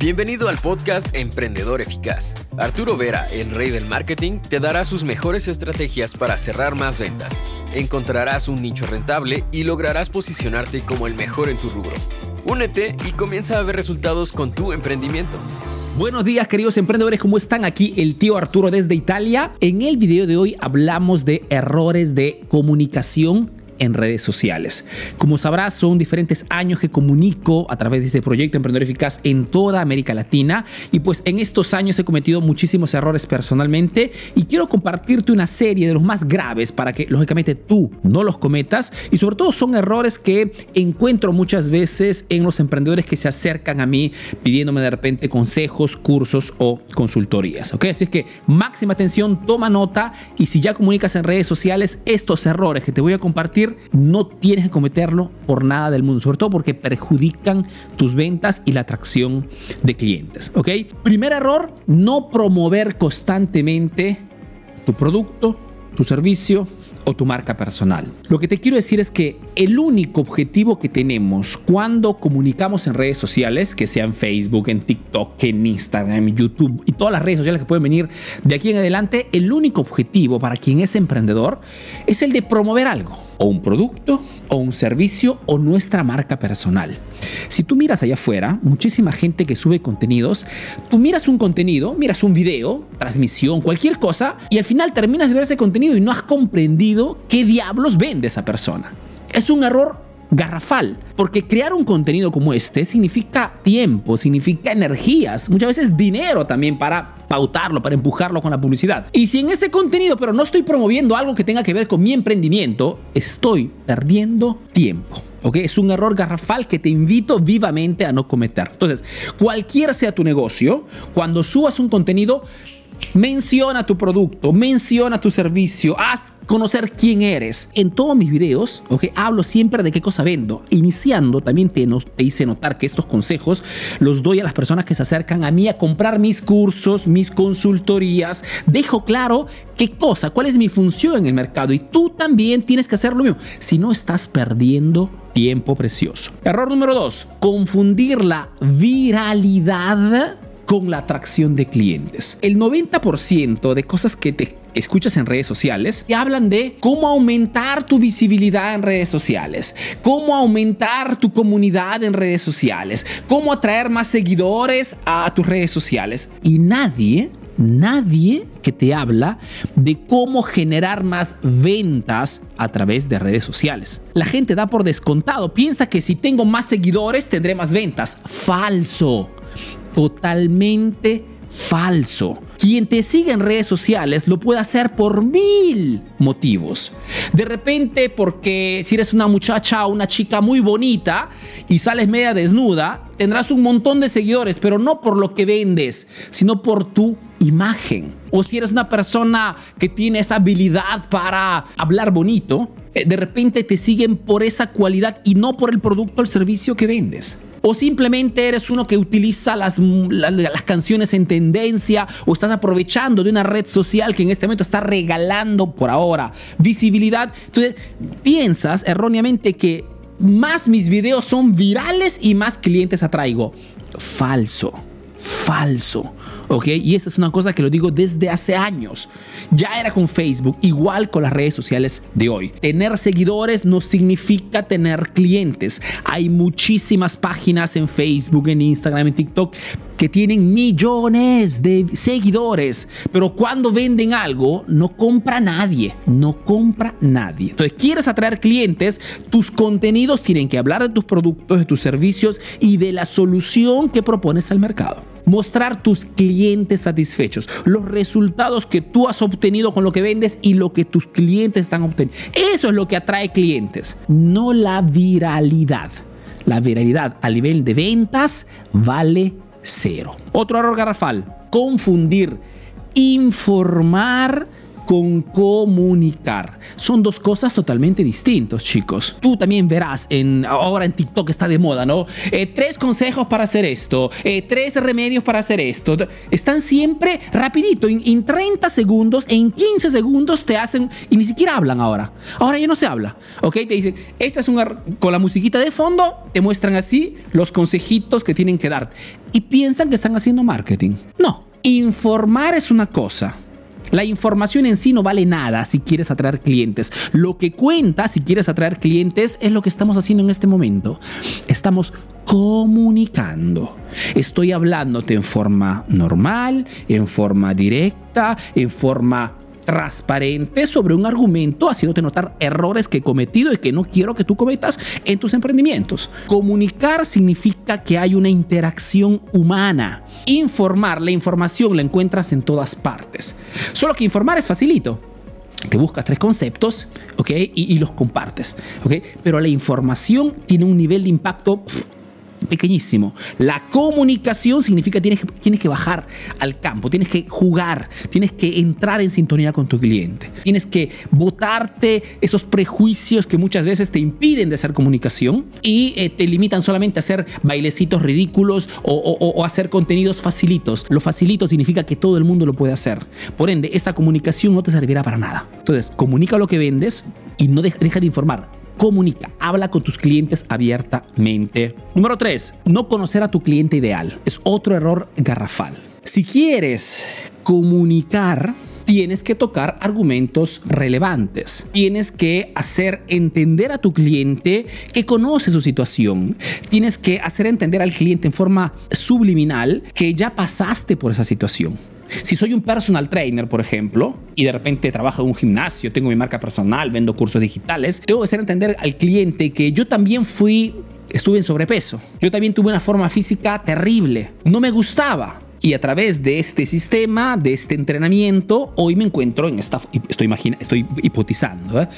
Bienvenido al podcast Emprendedor Eficaz. Arturo Vera, el rey del marketing, te dará sus mejores estrategias para cerrar más ventas. Encontrarás un nicho rentable y lograrás posicionarte como el mejor en tu rubro. Únete y comienza a ver resultados con tu emprendimiento. Buenos días queridos emprendedores, ¿cómo están? Aquí el tío Arturo desde Italia. En el video de hoy hablamos de errores de comunicación en redes sociales. Como sabrás, son diferentes años que comunico a través de este proyecto Emprendedor Eficaz en toda América Latina y pues en estos años he cometido muchísimos errores personalmente y quiero compartirte una serie de los más graves para que lógicamente tú no los cometas y sobre todo son errores que encuentro muchas veces en los emprendedores que se acercan a mí pidiéndome de repente consejos, cursos o consultorías. ¿ok? Así es que máxima atención, toma nota y si ya comunicas en redes sociales estos errores que te voy a compartir no tienes que cometerlo por nada del mundo, sobre todo porque perjudican tus ventas y la atracción de clientes. ¿Ok? Primer error, no promover constantemente tu producto, tu servicio o tu marca personal. Lo que te quiero decir es que el único objetivo que tenemos cuando comunicamos en redes sociales, que sean Facebook, en TikTok, en Instagram, en YouTube y todas las redes sociales que pueden venir de aquí en adelante, el único objetivo para quien es emprendedor es el de promover algo o un producto o un servicio o nuestra marca personal. Si tú miras allá afuera, muchísima gente que sube contenidos, tú miras un contenido, miras un video, transmisión, cualquier cosa, y al final terminas de ver ese contenido y no has comprendido qué diablos vende esa persona. Es un error garrafal, porque crear un contenido como este significa tiempo, significa energías, muchas veces dinero también para pautarlo, para empujarlo con la publicidad. Y si en ese contenido, pero no estoy promoviendo algo que tenga que ver con mi emprendimiento, estoy perdiendo tiempo. ¿ok? Es un error garrafal que te invito vivamente a no cometer. Entonces, cualquier sea tu negocio, cuando subas un contenido, Menciona tu producto, menciona tu servicio, haz conocer quién eres. En todos mis videos, okay, hablo siempre de qué cosa vendo. Iniciando, también te, te hice notar que estos consejos los doy a las personas que se acercan a mí a comprar mis cursos, mis consultorías. Dejo claro qué cosa, cuál es mi función en el mercado y tú también tienes que hacer lo mismo. Si no, estás perdiendo tiempo precioso. Error número dos, confundir la viralidad con la atracción de clientes. El 90% de cosas que te escuchas en redes sociales te hablan de cómo aumentar tu visibilidad en redes sociales, cómo aumentar tu comunidad en redes sociales, cómo atraer más seguidores a tus redes sociales. Y nadie nadie que te habla de cómo generar más ventas a través de redes sociales. La gente da por descontado, piensa que si tengo más seguidores tendré más ventas. Falso totalmente falso. Quien te sigue en redes sociales lo puede hacer por mil motivos. De repente, porque si eres una muchacha o una chica muy bonita y sales media desnuda, tendrás un montón de seguidores, pero no por lo que vendes, sino por tu imagen. O si eres una persona que tiene esa habilidad para hablar bonito, eh, de repente te siguen por esa cualidad y no por el producto o el servicio que vendes o simplemente eres uno que utiliza las, las, canciones en tendencia o estás aprovechando de una red social que en este momento está regalando por ahora visibilidad. Entonces piensas erróneamente que más mis videos son virales y más clientes atraigo. Falso, falso. ¿Ok? Y esa es una cosa que lo digo desde hace años. Ya era con Facebook, igual con las redes sociales de hoy. Tener seguidores no significa tener clientes. Hay muchísimas páginas en Facebook, en Instagram, en TikTok que tienen millones de seguidores, pero cuando venden algo no compra nadie, no compra nadie. Entonces, quieres atraer clientes, tus contenidos tienen que hablar de tus productos, de tus servicios y de la solución que propones al mercado mostrar tus clientes satisfechos, los resultados que tú has obtenido con lo que vendes y lo que tus clientes están obteniendo. Eso es lo que atrae clientes, no la viralidad. La viralidad a nivel de ventas vale cero. Otro error garrafal, confundir informar con comunicar. Son dos cosas totalmente distintas, chicos. Tú también verás, en, ahora en TikTok está de moda, ¿no? Eh, tres consejos para hacer esto, eh, tres remedios para hacer esto. Están siempre rapidito, en, en 30 segundos, en 15 segundos te hacen, y ni siquiera hablan ahora. Ahora ya no se habla, ¿ok? Te dicen, esta es una, con la musiquita de fondo, te muestran así los consejitos que tienen que dar. Y piensan que están haciendo marketing. No, informar es una cosa. La información en sí no vale nada si quieres atraer clientes. Lo que cuenta si quieres atraer clientes es lo que estamos haciendo en este momento. Estamos comunicando. Estoy hablándote en forma normal, en forma directa, en forma transparente sobre un argumento, haciéndote notar errores que he cometido y que no quiero que tú cometas en tus emprendimientos. Comunicar significa que hay una interacción humana. Informar, la información la encuentras en todas partes. Solo que informar es facilito te buscas tres conceptos. Y, los compartes. Pero la información tiene un nivel de impacto pequeñísimo. La comunicación significa tienes, tienes que bajar al campo, tienes que jugar, tienes que entrar en sintonía con tu cliente, tienes que botarte esos prejuicios que muchas veces te impiden de hacer comunicación y eh, te limitan solamente a hacer bailecitos ridículos o, hacer contenidos facilitos. Lo facilito significa que todo el mundo lo puede hacer. Por ende, esa comunicación no te servirá para nada. Entonces, comunica lo que vendes y no deja, deja de informar comunica, habla con tus clientes abiertamente. Número 3, no conocer a tu cliente ideal. Es otro error garrafal. Si quieres comunicar, tienes que tocar argumentos relevantes. Tienes que hacer entender a tu cliente que conoce su situación. Tienes que hacer entender al cliente en forma subliminal que ya pasaste por esa situación. Si soy un personal trainer, por ejemplo, y de repente trabajo en un gimnasio, tengo mi marca personal, vendo cursos digitales, tengo que hacer entender al cliente que yo también fui, estuve en sobrepeso. Yo también tuve una forma física terrible. No me gustaba. Y a través de este sistema, de este entrenamiento, hoy me encuentro en esta, estoy, imagina, estoy hipotizando. ¿eh?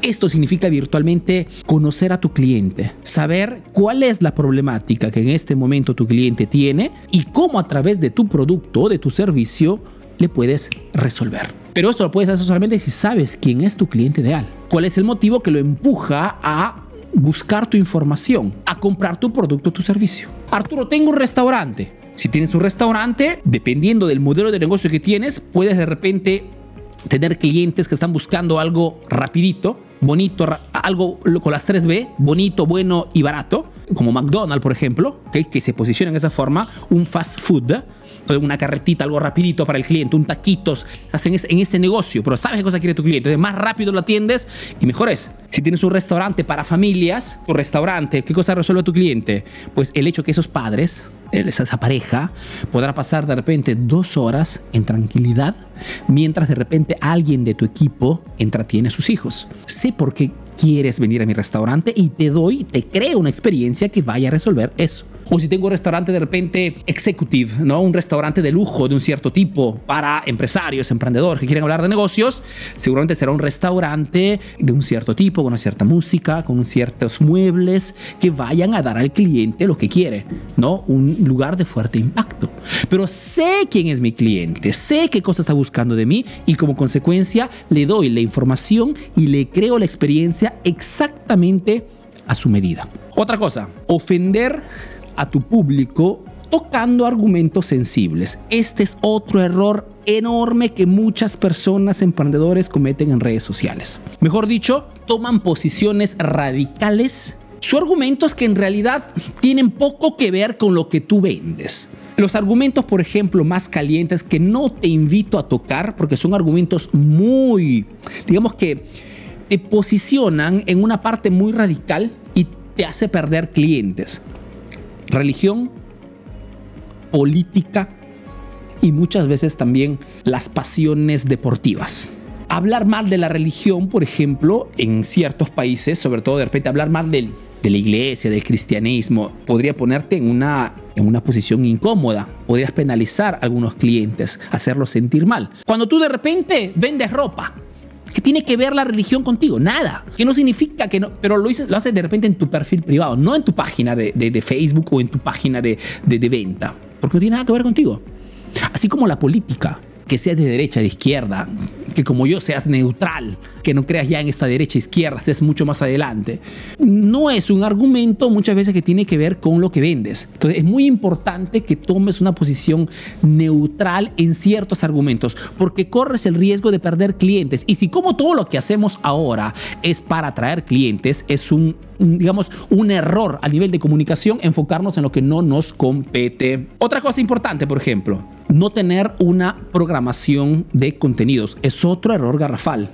Esto significa virtualmente conocer a tu cliente, saber cuál es la problemática que en este momento tu cliente tiene y cómo a través de tu producto o de tu servicio le puedes resolver. Pero esto lo puedes hacer solamente si sabes quién es tu cliente ideal. ¿Cuál es el motivo que lo empuja a buscar tu información, a comprar tu producto o tu servicio? Arturo, tengo un restaurante. Si tienes un restaurante, dependiendo del modelo de negocio que tienes, puedes de repente tener clientes que están buscando algo rapidito, bonito, algo con las 3B, bonito, bueno y barato, como McDonald's, por ejemplo, que se posiciona en esa forma, un fast food, una carretita, algo rapidito para el cliente, un taquitos, hacen en ese negocio, pero sabes qué cosa quiere tu cliente, más rápido lo atiendes y mejor es. Si tienes un restaurante para familias, tu restaurante, ¿qué cosa resuelve tu cliente? Pues el hecho que esos padres, esa pareja, podrá pasar de repente dos horas en tranquilidad, mientras de repente alguien de tu equipo entretiene a sus hijos. Sé por qué quieres venir a mi restaurante y te doy, te creo una experiencia que vaya a resolver eso. O si tengo un restaurante de repente executive, ¿no? Un restaurante de lujo de un cierto tipo para empresarios, emprendedores que quieren hablar de negocios, seguramente será un restaurante de un cierto tipo, con una cierta música, con ciertos muebles que vayan a dar al cliente lo que quiere, ¿no? Un lugar de fuerte impacto. Pero sé quién es mi cliente, sé qué cosa está buscando de mí y como consecuencia le doy la información y le creo la experiencia exactamente a su medida. Otra cosa, ofender a tu público tocando argumentos sensibles. Este es otro error enorme que muchas personas emprendedores cometen en redes sociales. Mejor dicho, toman posiciones radicales. Su argumentos que en realidad tienen poco que ver con lo que tú vendes. Los argumentos, por ejemplo, más calientes que no te invito a tocar porque son argumentos muy, digamos que te posicionan en una parte muy radical y te hace perder clientes religión, política y muchas veces también las pasiones deportivas. Hablar mal de la religión, por ejemplo, en ciertos países, sobre todo de repente hablar mal del, de la iglesia, del cristianismo, podría ponerte en una, en una posición incómoda. Podrías penalizar a algunos clientes, hacerlos sentir mal. Cuando tú de repente vendes ropa, ¿Qué tiene que ver la religión contigo? Nada. Que no significa que no, pero lo, dices, lo haces de repente en tu perfil privado, no en tu página de, de, de Facebook o en tu página de, de, venta, porque no tiene nada que ver contigo. Así como la política, que sea de derecha, de izquierda, que como yo seas neutral, que no creas ya en esta derecha izquierda, estés mucho más adelante. No es un argumento muchas veces que tiene que ver con lo que vendes. Entonces es muy importante que tomes una posición neutral en ciertos argumentos, porque corres el riesgo de perder clientes. Y si como todo lo que hacemos ahora es para atraer clientes, es un, digamos, un error a nivel de comunicación enfocarnos en lo que no nos compete. Otra cosa importante, por ejemplo, no tener una programación de contenidos. Es otro error garrafal.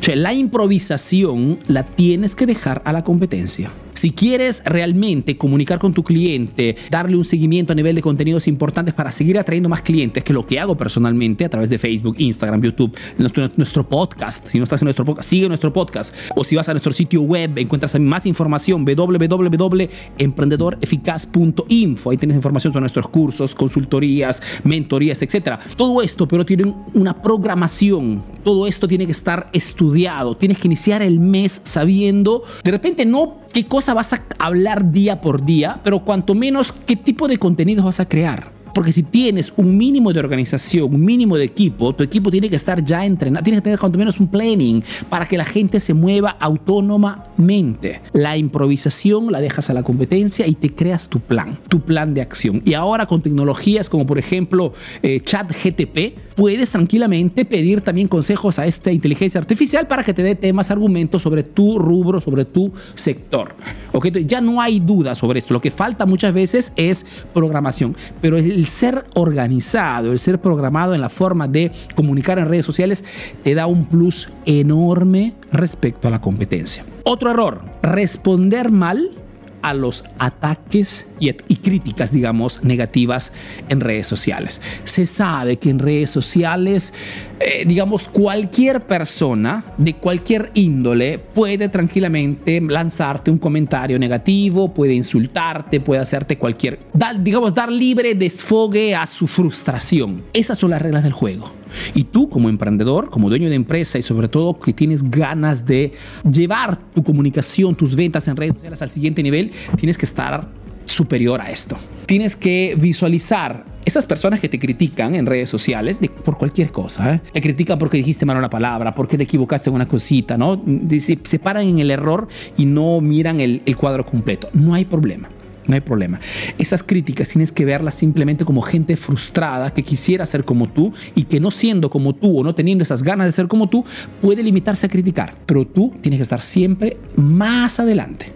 O sea, la improvisación la tienes que dejar a la competencia. Si quieres realmente comunicar con tu cliente, darle un seguimiento a nivel de contenidos importantes para seguir atrayendo más clientes, que lo que hago personalmente a través de Facebook, Instagram, YouTube, nuestro, podcast, si no estás en nuestro podcast, sigue nuestro podcast, o si vas a nuestro sitio web, encuentras más información, www.emprendedoreficaz.info, ahí tienes información sobre nuestros cursos, consultorías, mentorías, etc. Todo esto, pero tiene una programación, todo esto tiene que estar estudiado, tienes que iniciar el mes sabiendo, de repente no qué vas a hablar día por día, pero cuanto menos qué tipo de contenidos vas a crear. Porque si tienes un mínimo de organización, un mínimo de equipo, tu equipo tiene que estar ya entrenado, tiene que tener cuanto menos un planning para que la gente se mueva autónomamente. La improvisación la dejas a la competencia y te creas tu plan, tu plan de acción. Y ahora con tecnologías como por ejemplo eh, Chat GTP, puedes tranquilamente pedir también consejos a esta inteligencia artificial para que te dé temas, argumentos sobre tu rubro, sobre tu sector. ¿Okay? Ya no hay duda sobre esto. Lo que falta muchas veces es programación, pero el el ser organizado, el ser programado en la forma de comunicar en redes sociales te da un plus enorme respecto a la competencia. Otro error, responder mal a los ataques y, críticas, digamos, negativas en redes sociales. Se sabe que en redes sociales, eh, digamos, cualquier persona de cualquier índole puede tranquilamente lanzarte un comentario negativo, puede insultarte, puede hacerte cualquier, digamos, dar libre desfogue a su frustración. Esas son las reglas del juego. Y tú como emprendedor, como dueño de empresa y sobre todo que tienes ganas de llevar tu comunicación, tus ventas en redes sociales al siguiente nivel, tienes que estar superior a esto. Tienes que visualizar esas personas que te critican en redes sociales por cualquier cosa. ¿eh? Te critican porque dijiste mal una palabra, porque te equivocaste en una cosita, ¿no? Se, se paran en el error y no miran el cuadro completo. No hay problema no hay problema. Esas críticas tienes que verlas simplemente como gente frustrada que quisiera ser como tú y que no siendo como tú o no teniendo esas ganas de ser como tú, puede limitarse a criticar. Pero tú tienes que estar siempre más adelante.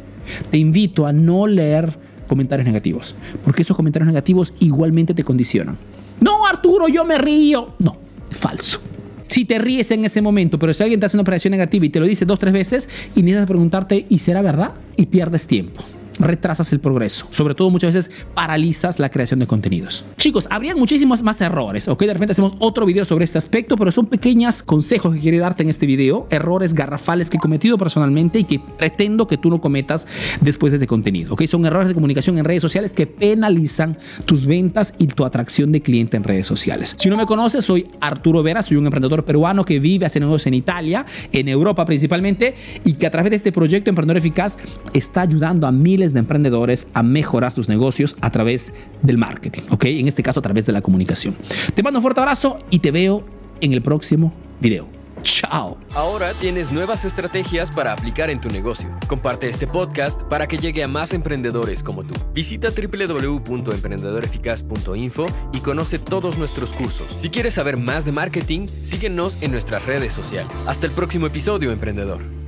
Te invito a no leer comentarios negativos, porque esos comentarios negativos igualmente te condicionan. No, Arturo, yo me río. No, falso. Si te ríes en ese momento, pero si alguien te hace una operación negativa y te lo dice dos, tres veces, y necesitas preguntarte, ¿y será verdad? Y pierdes tiempo retrasas el progreso. Sobre todo muchas veces paralizas la creación de contenidos. Chicos, habría muchísimos más errores, ¿ok? De repente hacemos otro video sobre este aspecto, pero son pequeños consejos que quiero darte en este video, errores garrafales que he cometido personalmente y que pretendo que tú no cometas después de este contenido, ¿ok? Son errores de comunicación en redes sociales que penalizan tus ventas y tu atracción de cliente en redes sociales. Si no me conoces, soy Arturo Vera, soy un emprendedor peruano que vive, hace negocios en Italia, en Europa principalmente, y que a través de este proyecto Emprendedor Eficaz está ayudando a de emprendedores a mejorar sus negocios a través del marketing, ¿ok? En este caso a través de la comunicación. Te mando un fuerte abrazo y te veo en el próximo video. Chao. Ahora tienes nuevas estrategias para aplicar en tu negocio. Comparte este podcast para que llegue a más emprendedores como tú. Visita www.emprendedoreficaz.info y conoce todos nuestros cursos. Si quieres saber más de marketing, síguenos en nuestras redes sociales. Hasta el próximo episodio, emprendedor.